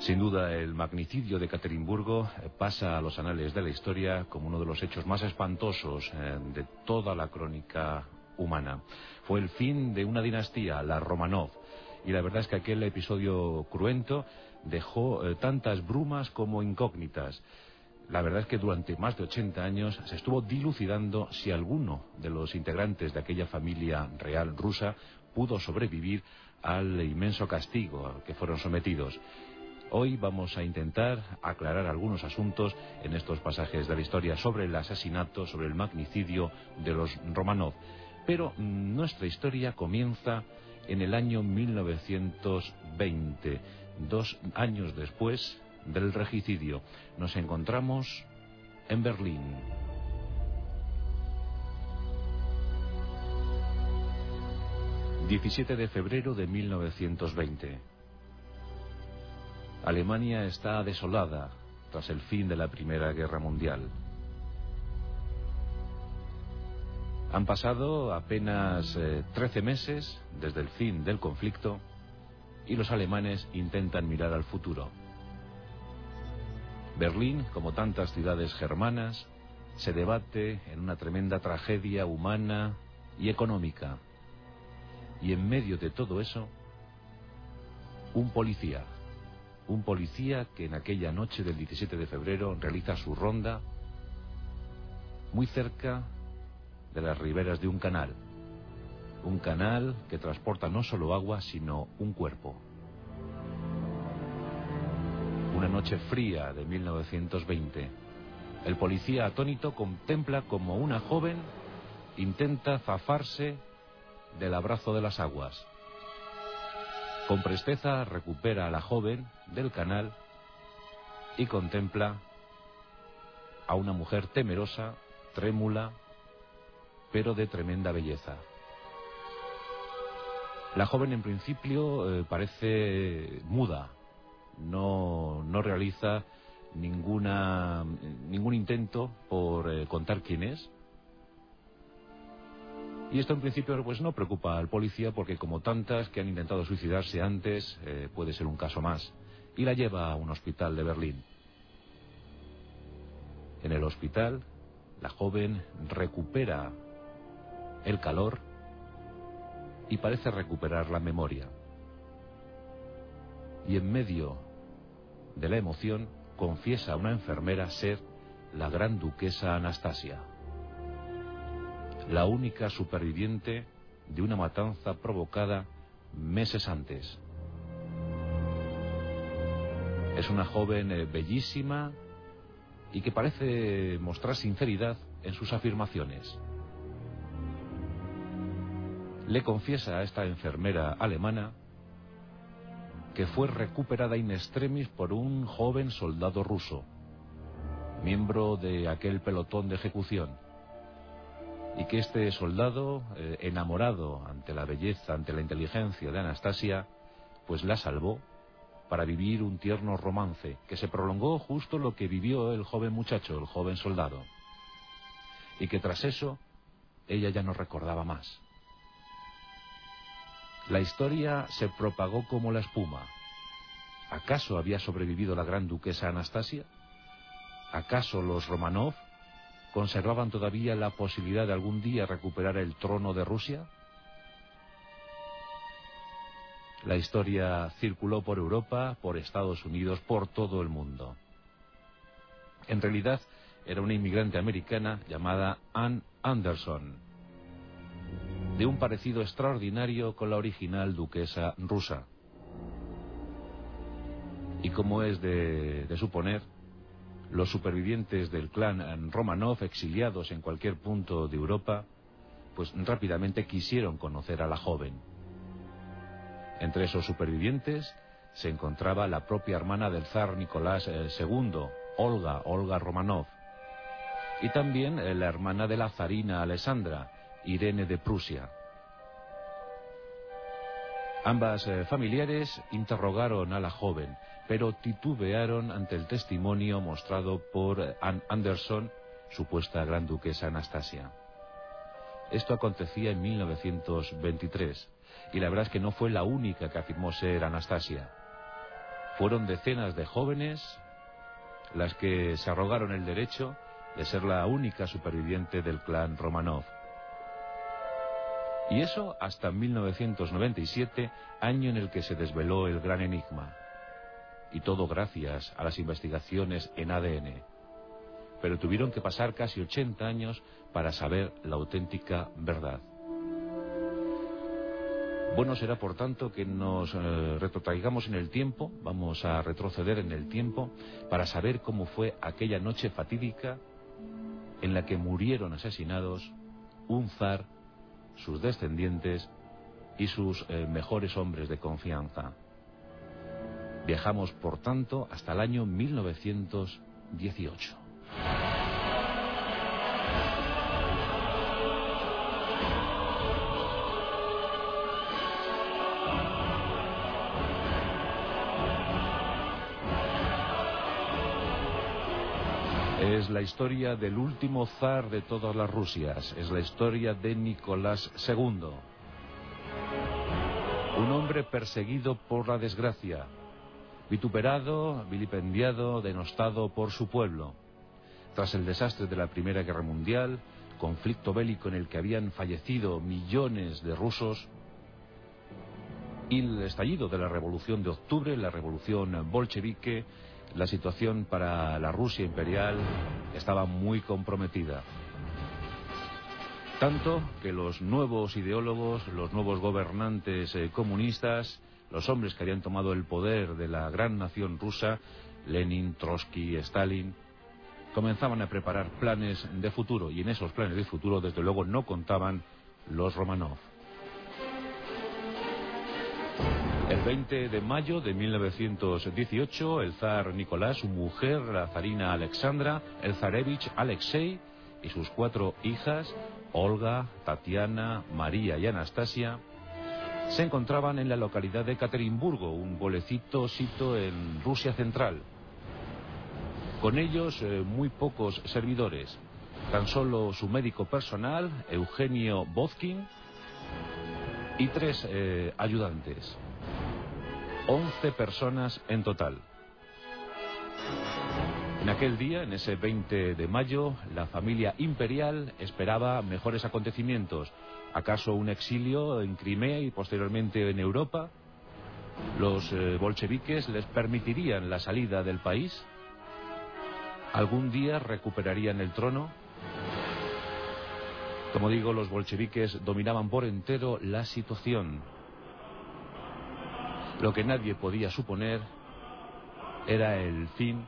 Sin duda, el magnicidio de Caterimburgo eh, pasa a los anales de la historia como uno de los hechos más espantosos eh, de toda la crónica humana. Fue el fin de una dinastía, la Romanov, y la verdad es que aquel episodio cruento dejó eh, tantas brumas como incógnitas. La verdad es que durante más de 80 años se estuvo dilucidando si alguno de los integrantes de aquella familia real rusa pudo sobrevivir al inmenso castigo al que fueron sometidos. Hoy vamos a intentar aclarar algunos asuntos en estos pasajes de la historia sobre el asesinato, sobre el magnicidio de los Romanov. Pero nuestra historia comienza en el año 1920, dos años después del regicidio. Nos encontramos en Berlín. ...17 de febrero de 1920... Alemania está desolada tras el fin de la Primera Guerra Mundial. Han pasado apenas 13 eh, meses desde el fin del conflicto y los alemanes intentan mirar al futuro. Berlín, como tantas ciudades germanas, se debate en una tremenda tragedia humana y económica. Y en medio de todo eso, un policía, un policía que en aquella noche del 17 de febrero realiza su ronda muy cerca de las riberas de un canal. Un canal que transporta no solo agua, sino un cuerpo. Una noche fría de 1920. El policía atónito contempla como una joven intenta zafarse del abrazo de las aguas. Con presteza recupera a la joven del canal y contempla a una mujer temerosa, trémula, pero de tremenda belleza. La joven en principio eh, parece muda, no, no realiza ninguna, ningún intento por eh, contar quién es, y esto en principio pues no preocupa al policía porque como tantas que han intentado suicidarse antes, eh, puede ser un caso más. Y la lleva a un hospital de Berlín. En el hospital, la joven recupera el calor y parece recuperar la memoria. Y en medio de la emoción confiesa a una enfermera ser la gran duquesa Anastasia la única superviviente de una matanza provocada meses antes. Es una joven eh, bellísima y que parece mostrar sinceridad en sus afirmaciones. Le confiesa a esta enfermera alemana que fue recuperada in extremis por un joven soldado ruso, miembro de aquel pelotón de ejecución y que este soldado, eh, enamorado ante la belleza, ante la inteligencia de Anastasia, pues la salvó para vivir un tierno romance que se prolongó justo lo que vivió el joven muchacho, el joven soldado, y que tras eso ella ya no recordaba más. La historia se propagó como la espuma. ¿Acaso había sobrevivido la gran duquesa Anastasia? ¿Acaso los Romanov conservaban todavía la posibilidad de algún día recuperar el trono de Rusia? La historia circuló por Europa, por Estados Unidos, por todo el mundo. En realidad era una inmigrante americana llamada Anne Anderson, de un parecido extraordinario con la original duquesa rusa. Y como es de, de suponer, los supervivientes del clan Romanov, exiliados en cualquier punto de Europa, pues rápidamente quisieron conocer a la joven. Entre esos supervivientes se encontraba la propia hermana del zar Nicolás II, eh, Olga, Olga Romanov, y también eh, la hermana de la zarina Alessandra, Irene de Prusia. Ambas eh, familiares interrogaron a la joven, pero titubearon ante el testimonio mostrado por Anne Anderson, supuesta gran duquesa Anastasia. Esto acontecía en 1923, y la verdad es que no fue la única que afirmó ser Anastasia. Fueron decenas de jóvenes las que se arrogaron el derecho de ser la única superviviente del clan Romanov. Y eso hasta 1997, año en el que se desveló el gran enigma. Y todo gracias a las investigaciones en ADN. Pero tuvieron que pasar casi 80 años para saber la auténtica verdad. Bueno será, por tanto, que nos eh, retrotraigamos en el tiempo, vamos a retroceder en el tiempo, para saber cómo fue aquella noche fatídica en la que murieron asesinados un zar, sus descendientes y sus eh, mejores hombres de confianza. Viajamos, por tanto, hasta el año 1918. La historia del último zar de todas las Rusias, es la historia de Nicolás II. Un hombre perseguido por la desgracia, vituperado, vilipendiado, denostado por su pueblo. Tras el desastre de la Primera Guerra Mundial, conflicto bélico en el que habían fallecido millones de rusos, y el estallido de la Revolución de Octubre, la Revolución bolchevique, la situación para la Rusia imperial estaba muy comprometida. Tanto que los nuevos ideólogos, los nuevos gobernantes eh, comunistas, los hombres que habían tomado el poder de la gran nación rusa, Lenin, Trotsky, Stalin, comenzaban a preparar planes de futuro y en esos planes de futuro desde luego no contaban los Romanov. El 20 de mayo de 1918, el zar Nicolás, su mujer, la zarina Alexandra, el zarevich Alexei y sus cuatro hijas, Olga, Tatiana, María y Anastasia, se encontraban en la localidad de Caterinburgo, un bolecito sito en Rusia central. Con ellos eh, muy pocos servidores, tan solo su médico personal, Eugenio Bozkin, y tres eh, ayudantes. 11 personas en total. En aquel día, en ese 20 de mayo, la familia imperial esperaba mejores acontecimientos. ¿Acaso un exilio en Crimea y posteriormente en Europa? ¿Los eh, bolcheviques les permitirían la salida del país? ¿Algún día recuperarían el trono? Como digo, los bolcheviques dominaban por entero la situación. Lo que nadie podía suponer era el fin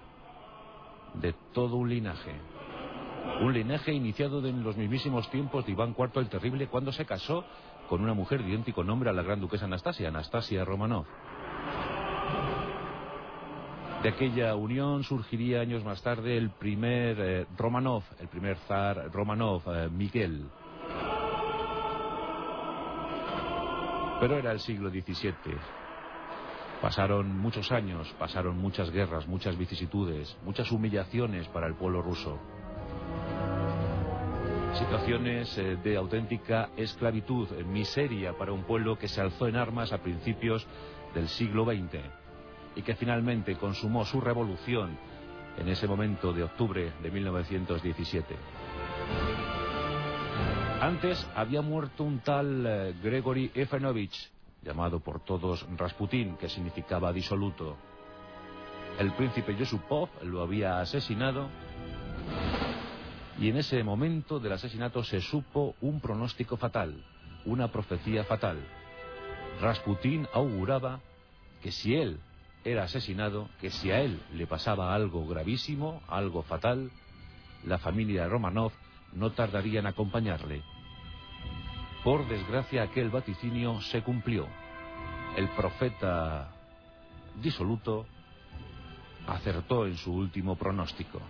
de todo un linaje. Un linaje iniciado en los mismísimos tiempos de Iván IV el Terrible cuando se casó con una mujer de idéntico nombre a la gran duquesa Anastasia, Anastasia Romanov. De aquella unión surgiría años más tarde el primer eh, Romanov, el primer zar Romanov, eh, Miguel. Pero era el siglo XVII. Pasaron muchos años, pasaron muchas guerras, muchas vicisitudes, muchas humillaciones para el pueblo ruso. Situaciones eh, de auténtica esclavitud, miseria para un pueblo que se alzó en armas a principios del siglo XX y que finalmente consumó su revolución en ese momento de octubre de 1917. Antes había muerto un tal eh, Gregory Efanovich, llamado por todos Rasputín, que significaba disoluto. El príncipe Yusupov lo había asesinado y en ese momento del asesinato se supo un pronóstico fatal, una profecía fatal. Rasputín auguraba que si él era asesinado, que si a él le pasaba algo gravísimo, algo fatal, la familia Romanov no tardaría en acompañarle. Por desgracia aquel vaticinio se cumplió. El profeta disoluto acertó en su último pronóstico.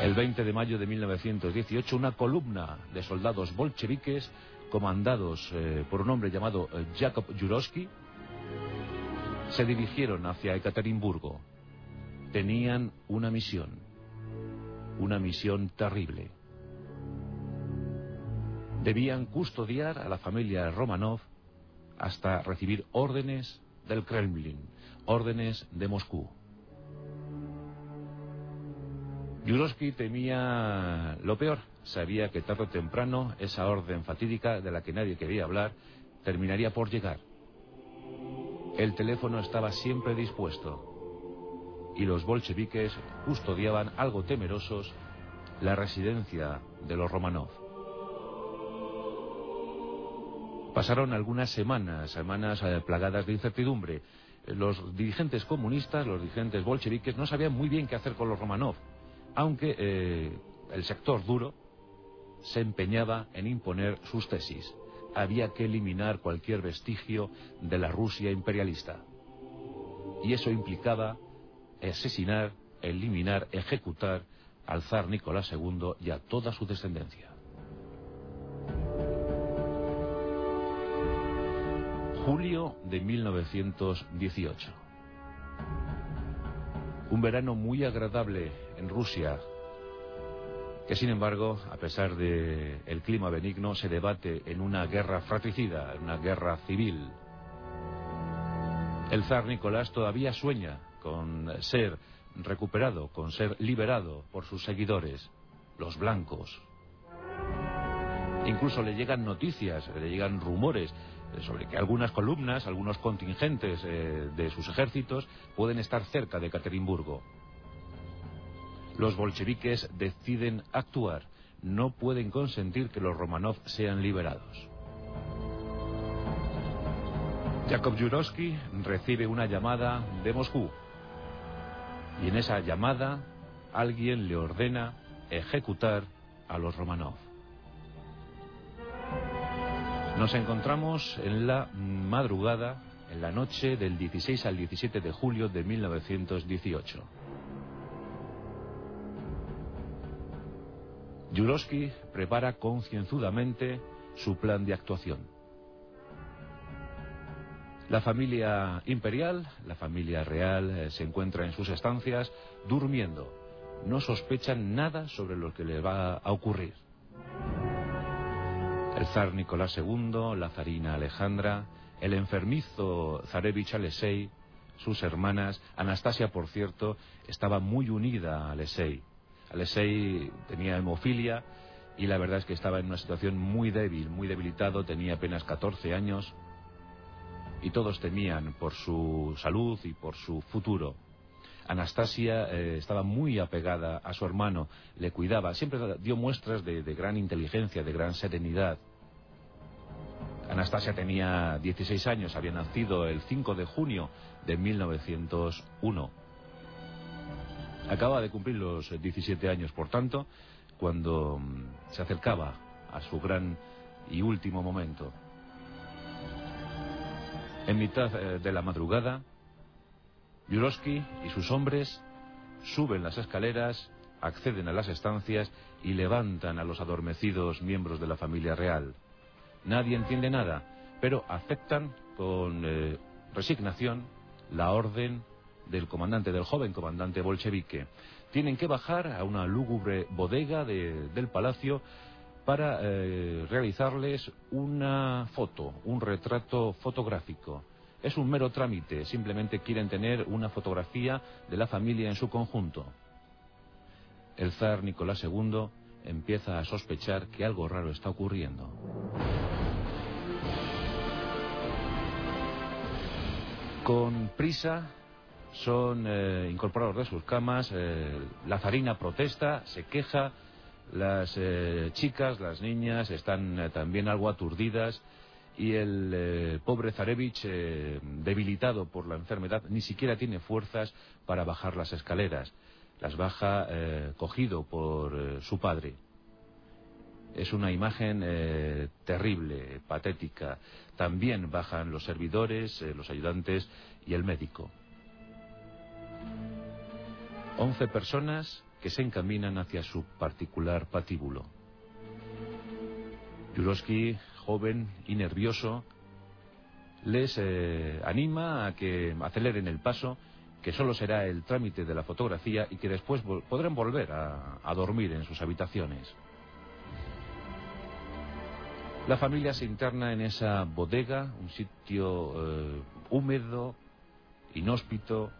El 20 de mayo de 1918, una columna de soldados bolcheviques, comandados eh, por un hombre llamado eh, Jakob se dirigieron hacia Ekaterimburgo. Tenían una misión, una misión terrible debían custodiar a la familia Romanov hasta recibir órdenes del Kremlin, órdenes de Moscú. Yurovsky temía lo peor. Sabía que tarde o temprano esa orden fatídica de la que nadie quería hablar terminaría por llegar. El teléfono estaba siempre dispuesto y los bolcheviques custodiaban algo temerosos la residencia de los Romanov. Pasaron algunas semanas, semanas eh, plagadas de incertidumbre. Los dirigentes comunistas, los dirigentes bolcheviques no sabían muy bien qué hacer con los Romanov aunque eh, el sector duro se empeñaba en imponer sus tesis. Había que eliminar cualquier vestigio de la Rusia imperialista. Y eso implicaba asesinar, eliminar, ejecutar al zar Nicolás II y a toda su descendencia. Julio de 1918. Un verano muy agradable en Rusia, que sin embargo, a pesar del el clima benigno, se debate en una guerra fratricida, en una guerra civil. El zar Nicolás todavía sueña con ser recuperado, con ser liberado por sus seguidores, los blancos. Incluso le llegan noticias, le llegan rumores sobre que algunas columnas, algunos contingentes eh, de sus ejércitos pueden estar cerca de Caterimburgo. Los bolcheviques deciden actuar. No pueden consentir que los Romanov sean liberados. Yakov Jurovsky recibe una llamada de Moscú. Y en esa llamada alguien le ordena ejecutar a los Romanov. Nos encontramos en la madrugada, en la noche del 16 al 17 de julio de 1918. Yurovsky prepara concienzudamente su plan de actuación. La familia imperial, la familia real, eh, se encuentra en sus estancias durmiendo. No sospechan nada sobre lo que le va a ocurrir. El zar Nicolás II, la zarina Alejandra, el enfermizo zarevich Alexei, sus hermanas, Anastasia, por cierto, estaba muy unida a Alexei. Alexei tenía hemofilia y la verdad es que estaba en una situación muy débil, muy debilitado, tenía apenas 14 años y todos temían por su salud y por su futuro. Anastasia eh, estaba muy apegada a su hermano, le cuidaba, siempre dio muestras de, de gran inteligencia, de gran serenidad. Anastasia tenía 16 años, había nacido el 5 de junio de 1901. Acaba de cumplir los 17 años, por tanto, cuando mm, se acercaba a su gran y último momento. En mitad eh, de la madrugada, Yurovsky y sus hombres suben las escaleras, acceden a las estancias y levantan a los adormecidos miembros de la familia real. Nadie entiende nada, pero aceptan con eh, resignación la orden del comandante, del joven comandante bolchevique. Tienen que bajar a una lúgubre bodega del palacio para eh, realizarles una foto, un retrato fotográfico. Es un mero trámite, simplemente quieren tener una fotografía de la familia en su conjunto. El zar Nicolás II empieza a sospechar que algo raro está ocurriendo. Con prisa son eh, incorporados de sus camas, eh, la zarina protesta, se queja, las eh, chicas, las niñas están también algo aturdidas y el eh, pobre Zarevich, eh, debilitado por la enfermedad, ni siquiera tiene fuerzas para bajar las escaleras. Las baja eh, cogido por su padre. Es una imagen terrible, patética. También bajan los servidores, los ayudantes y el médico. Once personas que se encaminan hacia su particular patíbulo. Yurovsky joven y nervioso, les eh, anima a que aceleren el paso, que solo será el trámite de la fotografía y que después podrán volver a, dormir en sus habitaciones. La familia se interna en esa bodega, un sitio eh, húmedo, inhóspito,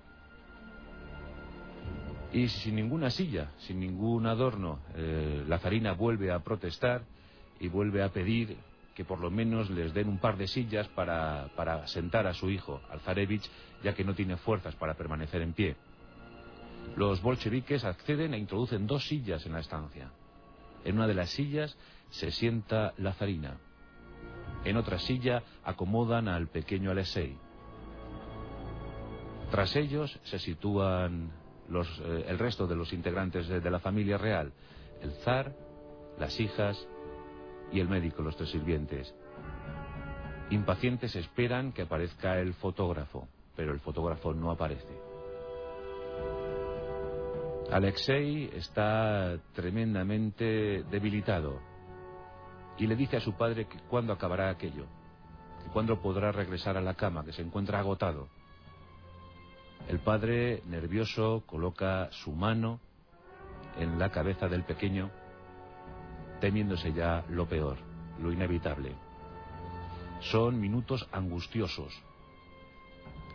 y sin ninguna silla, sin ningún adorno. Eh, la zarina vuelve a protestar y vuelve a pedir que por lo menos les den un par de sillas para, para sentar a su hijo, al zarevich, ya que no tiene fuerzas para permanecer en pie. Los bolcheviques acceden e introducen dos sillas en la estancia. En una de las sillas se sienta la zarina. En otra silla acomodan al pequeño Alexei. Tras ellos se sitúan eh, el resto de los integrantes de la familia real, el zar, las hijas y el médico, los tres sirvientes. Impacientes esperan que aparezca el fotógrafo, pero el fotógrafo no aparece. Alexei está tremendamente debilitado y le dice a su padre que cuándo acabará aquello, que cuándo podrá regresar a la cama, que se encuentra agotado. El padre, nervioso, coloca su mano en la cabeza del pequeño, temiéndose ya lo peor, lo inevitable. Son minutos angustiosos.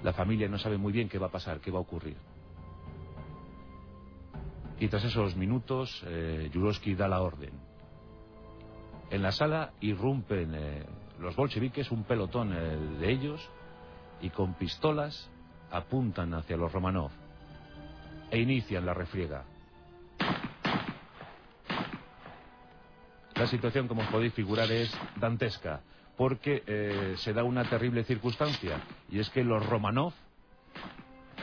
La familia no sabe muy bien qué va a pasar, qué va a ocurrir. Y tras esos minutos, eh, da la orden. En la sala irrumpen eh, los bolcheviques, un pelotón eh, de ellos, y con pistolas apuntan hacia los Romanov e inician la refriega. La situación, como os podéis figurar, es dantesca, porque eh, se da una terrible circunstancia, y es que los Romanov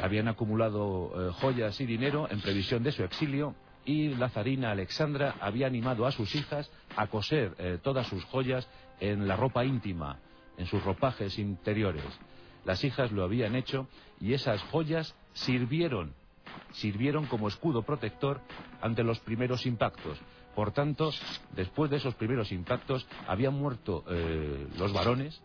habían acumulado eh, joyas y dinero en previsión de su exilio y la zarina Alexandra había animado a sus hijas a coser eh, todas sus joyas en la ropa íntima, en sus ropajes interiores. Las hijas lo habían hecho y esas joyas sirvieron, sirvieron como escudo protector ante los primeros impactos. Por tanto, después de esos primeros impactos habían muerto eh, los varones,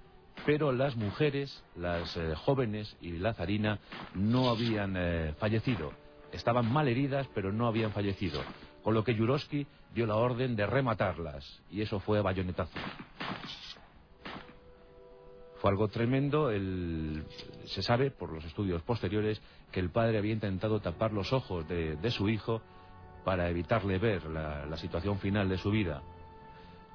pero las mujeres, las eh, jóvenes y la zarina no habían eh, fallecido. Estaban mal heridas, pero no habían fallecido. Con lo que Yurovsky dio la orden de rematarlas, y eso fue bayonetazo. Fue algo tremendo. se sabe, por los estudios posteriores, que el padre había intentado tapar los ojos de, su hijo para evitarle ver la situación final de su vida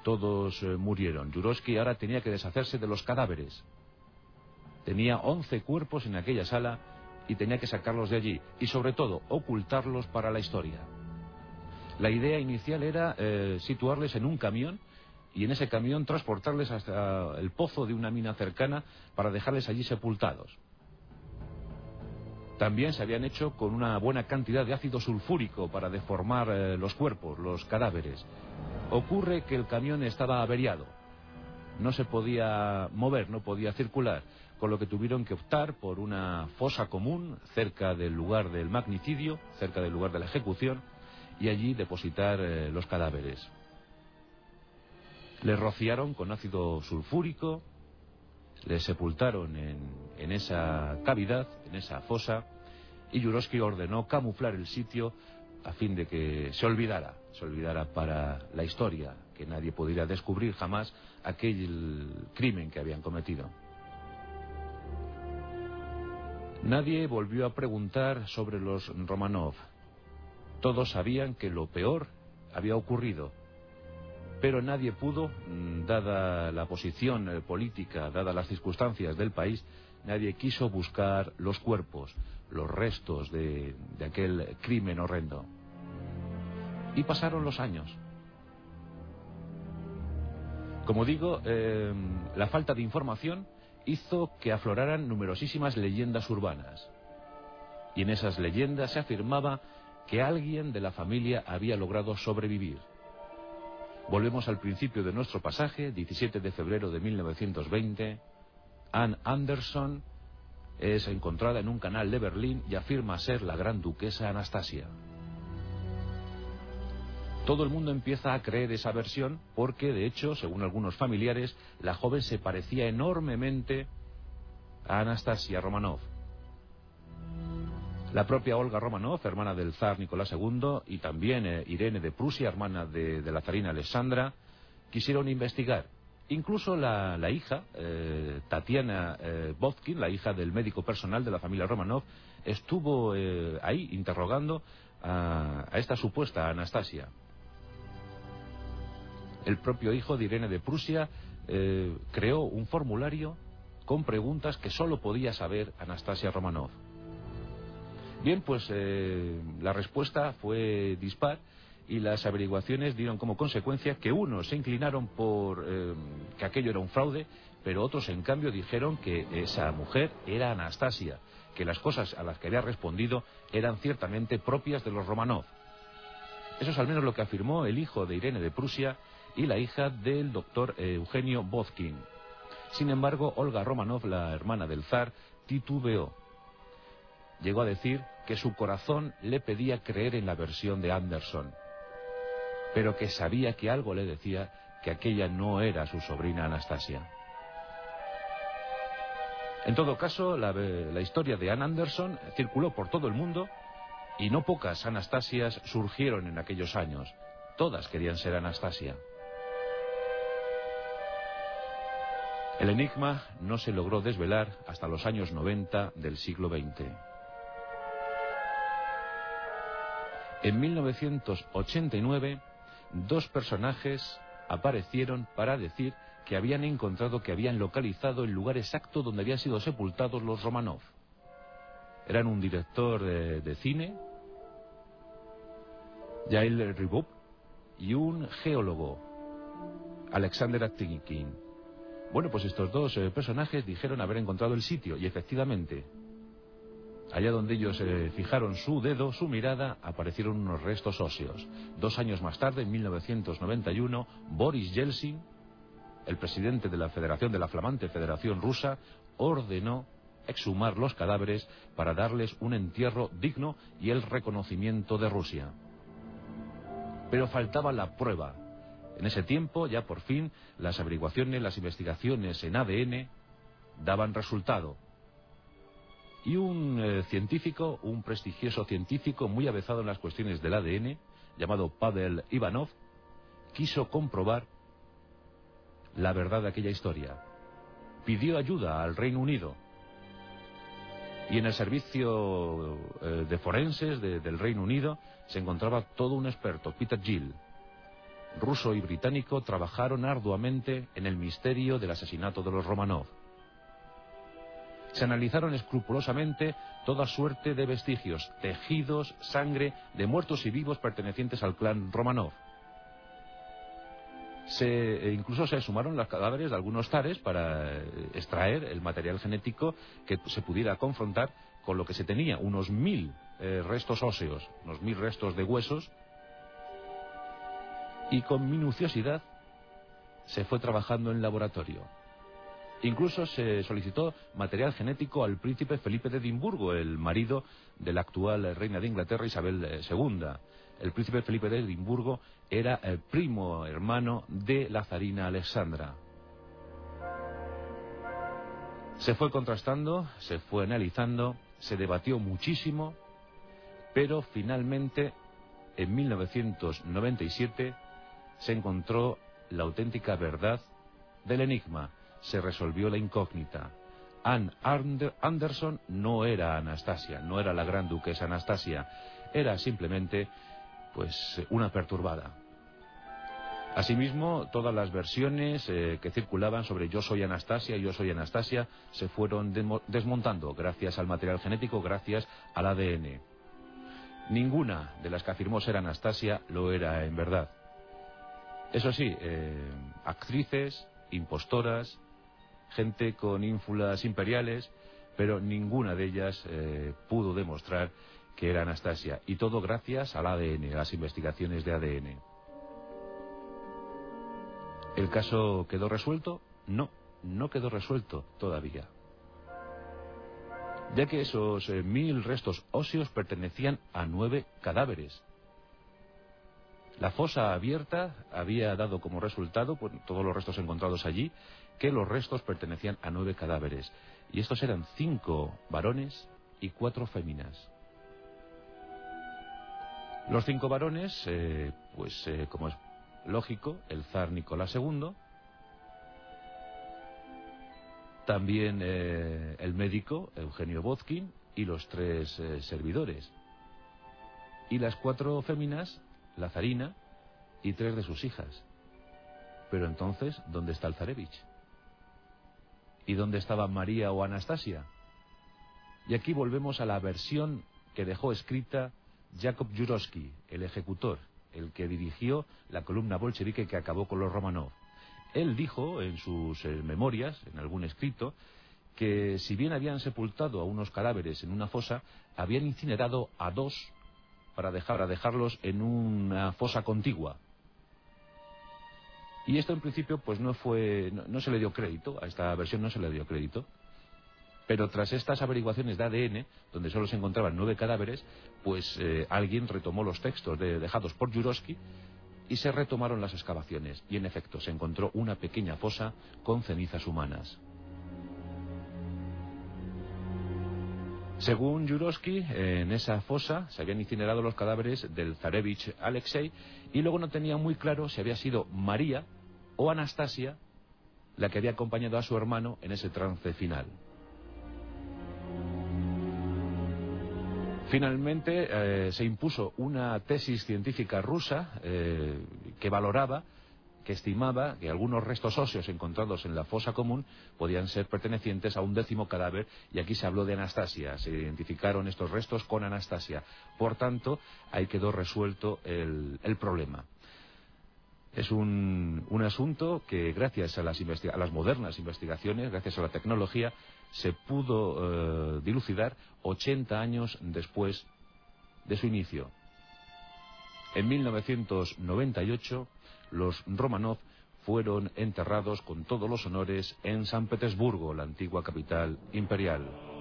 todos eh, murieron. Jurovsky ahora tenía que deshacerse de los cadáveres. Tenía 11 cuerpos en aquella sala y tenía que sacarlos de allí y sobre todo ocultarlos para la historia. La idea inicial era eh, situarles en un camión y en ese camión transportarles hasta el pozo de una mina cercana para dejarles allí sepultados. También se habían hecho con una buena cantidad de ácido sulfúrico para deformar eh, los cuerpos, los cadáveres. Ocurre que el camión estaba averiado. No se podía mover, no podía circular, con lo que tuvieron que optar por una fosa común cerca del lugar del magnicidio, cerca del lugar de la ejecución, y allí depositar eh, los cadáveres. Les rociaron con ácido sulfúrico, les sepultaron en, en esa cavidad, en esa fosa, y Jurovsky ordenó camuflar el sitio a fin de que se olvidara, se olvidara para la historia, que nadie pudiera descubrir jamás aquel crimen que habían cometido. Nadie volvió a preguntar sobre los Romanov. Todos sabían que lo peor había ocurrido, pero nadie pudo, mm, dada la posición eh, política, dadas las circunstancias del país, nadie quiso buscar los cuerpos, los restos de, aquel crimen horrendo. Y pasaron los años. Como digo, em, la falta de información hizo que afloraran numerosísimas leyendas urbanas. Y en esas leyendas se afirmaba que alguien de la familia había logrado sobrevivir. Volvemos al principio de nuestro pasaje, 17 de febrero de 1920. Anne Anderson es encontrada en un canal de Berlín y afirma ser la gran duquesa Anastasia. Todo el mundo empieza a creer esa versión porque, de hecho, según algunos familiares, la joven se parecía enormemente a Anastasia Romanov. La propia Olga Romanov, hermana del zar Nicolás II, y también eh, Irene de Prusia, hermana de, la zarina Alexandra, quisieron investigar Incluso la, hija, eh, Tatiana eh, la hija del médico personal de la familia Romanov, estuvo eh, ahí interrogando a, esta supuesta Anastasia. El propio hijo de Irene de Prusia creó un formulario con preguntas que solo podía saber Anastasia Romanov. Bien, pues la respuesta fue dispar y las averiguaciones dieron como consecuencia que unos se inclinaron por eh, que aquello era un fraude, pero otros en cambio dijeron que esa mujer era Anastasia, que las cosas a las que había respondido eran ciertamente propias de los Romanov. Eso es al menos lo que afirmó el hijo de Irene de Prusia y la hija del doctor Eugenio Bozkin. Sin embargo, Olga Romanov, la hermana del zar, titubeó. Llegó a decir que su corazón le pedía creer en la versión de Anderson pero que sabía que algo le decía que aquella no era su sobrina Anastasia. En todo caso, la, historia de Ann Anderson circuló por todo el mundo y no pocas Anastasias surgieron en aquellos años. Todas querían ser Anastasia. El enigma no se logró desvelar hasta los años 90 del siglo XX. En 1989 dos personajes aparecieron para decir que habían encontrado, que habían localizado el lugar exacto donde habían sido sepultados los Romanov. Eran un director de, cine, Yael Ribub, y un geólogo, Alexander Aktinkin. Bueno, pues estos dos eh, personajes dijeron haber encontrado el sitio, y efectivamente, Allá donde ellos eh, fijaron su dedo, su mirada, aparecieron unos restos óseos. Dos años más tarde, en 1991, Boris Yeltsin, el presidente de la Federación de la Flamante Federación Rusa, ordenó exhumar los cadáveres para darles un entierro digno y el reconocimiento de Rusia. Pero faltaba la prueba. En ese tiempo, ya por fin, las averiguaciones, las investigaciones en ADN daban resultado y un eh, científico, un prestigioso científico muy avezado en las cuestiones del ADN, llamado Pavel Ivanov, quiso comprobar la verdad de aquella historia. Pidió ayuda al Reino Unido. Y en el servicio eh, de forenses del Reino Unido se encontraba todo un experto, Peter Gill. Ruso y británico trabajaron arduamente en el misterio del asesinato de los Romanov se analizaron escrupulosamente toda suerte de vestigios, tejidos, sangre, de muertos y vivos pertenecientes al clan Romanov. Se, e incluso se sumaron los cadáveres de algunos tares para eh, extraer el material genético que se pudiera confrontar con lo que se tenía, unos mil eh, restos óseos, unos mil restos de huesos, y con minuciosidad se fue trabajando en laboratorio. Incluso se solicitó material genético al príncipe Felipe de Edimburgo, el marido de la actual reina de Inglaterra Isabel II. Eh, el príncipe Felipe de Edimburgo era el primo hermano de la zarina Alexandra. Se fue contrastando, se fue analizando, se debatió muchísimo, pero finalmente en 1997 se encontró la auténtica verdad del enigma se resolvió la incógnita. Anne Anderson no era Anastasia, no era la gran duquesa Anastasia, era simplemente, pues, una perturbada. Asimismo, todas las versiones eh, que circulaban sobre yo soy Anastasia, yo soy Anastasia, se fueron desmontando gracias al material genético, gracias al ADN. Ninguna de las que afirmó ser Anastasia lo era en verdad. Eso sí, eh, actrices, impostoras, gente con ínfulas imperiales, pero ninguna de ellas eh, pudo demostrar que era Anastasia. Y todo gracias al ADN, a las investigaciones de ADN. ¿El caso quedó resuelto? No, no quedó resuelto todavía. Ya que esos eh, mil restos óseos pertenecían a nueve cadáveres. La fosa abierta había dado como resultado, todos los restos encontrados allí, que los restos pertenecían a nueve cadáveres. Y estos eran cinco varones y cuatro féminas. Los cinco varones, eh, pues eh, como es lógico, el zar Nicolás II, también eh, el médico Eugenio Bozkin y los tres servidores. Y las cuatro féminas, la zarina y tres de sus hijas. Pero entonces, ¿dónde está el zarevich? ¿Y dónde estaban María o Anastasia? Y aquí volvemos a la versión que dejó escrita Jacob Jurovsky, el ejecutor, el que dirigió la columna bolchevique que acabó con los Romanov. Él dijo en sus eh, memorias, en algún escrito, que si bien habían sepultado a unos cadáveres en una fosa, habían incinerado a dos para, dejar, dejarlos en una fosa contigua. Y esto en principio pues no fue, no, se le dio crédito, a esta versión no se le dio crédito. Pero tras estas averiguaciones de ADN, donde solo se encontraban nueve cadáveres, pues eh, alguien retomó los textos dejados por Jurovsky y se retomaron las excavaciones. Y en efecto, se encontró una pequeña fosa con cenizas humanas. Según Jurovsky, en esa fosa se habían incinerado los cadáveres del zarevich Alexei y luego no tenía muy claro si había sido María o Anastasia la que había acompañado a su hermano en ese trance final. Finalmente eh, se impuso una tesis científica rusa eh, que valoraba, que estimaba que algunos restos óseos encontrados en la fosa común podían ser pertenecientes a un décimo cadáver y aquí se habló de Anastasia, se identificaron estos restos con Anastasia. Por tanto, ahí quedó resuelto el, problema. Es un, asunto que gracias a las, a las modernas investigaciones, gracias a la tecnología, se pudo eh, dilucidar 80 años después de su inicio. En 1998, los Romanov fueron enterrados con todos los honores en San Petersburgo, la antigua capital imperial.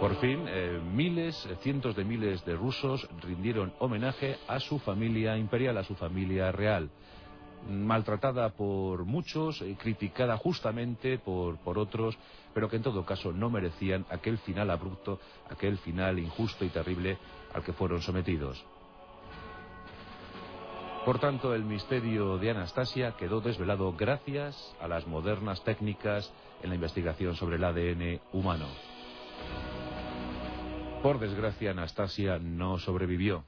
Por fin, eh, miles, cientos de miles de rusos rindieron homenaje a su familia imperial, a su familia real maltratada por muchos, eh, criticada justamente por, por otros, pero que en todo caso no merecían aquel final abrupto, aquel final injusto y terrible al que fueron sometidos. Por tanto, el misterio de Anastasia quedó desvelado gracias a las modernas técnicas en la investigación sobre el ADN humano. Por desgracia, Anastasia no sobrevivió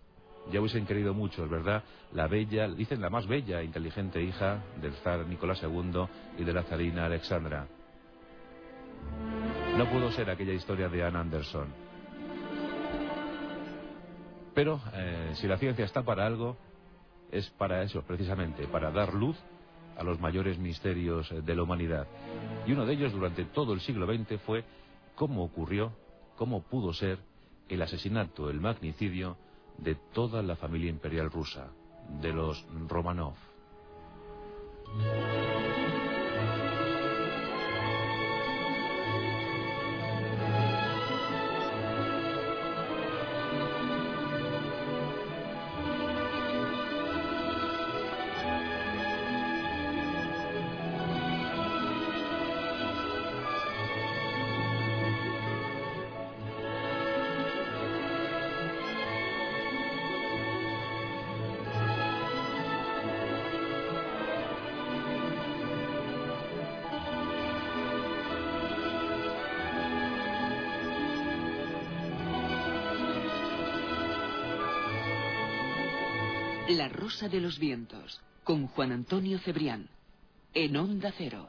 ya hubiesen querido mucho, es verdad, la bella, dicen la más bella e inteligente hija del zar Nicolás II y de la zarina Alexandra. No pudo ser aquella historia de Anne Anderson. Pero eh, si la ciencia está para algo, es para eso, precisamente, para dar luz a los mayores misterios de la humanidad. Y uno de ellos durante todo el siglo XX fue cómo ocurrió, cómo pudo ser el asesinato, el magnicidio de toda la familia imperial rusa, de los Romanov. La Rosa de los Vientos, con Juan Antonio Cebrián, en Onda Cero.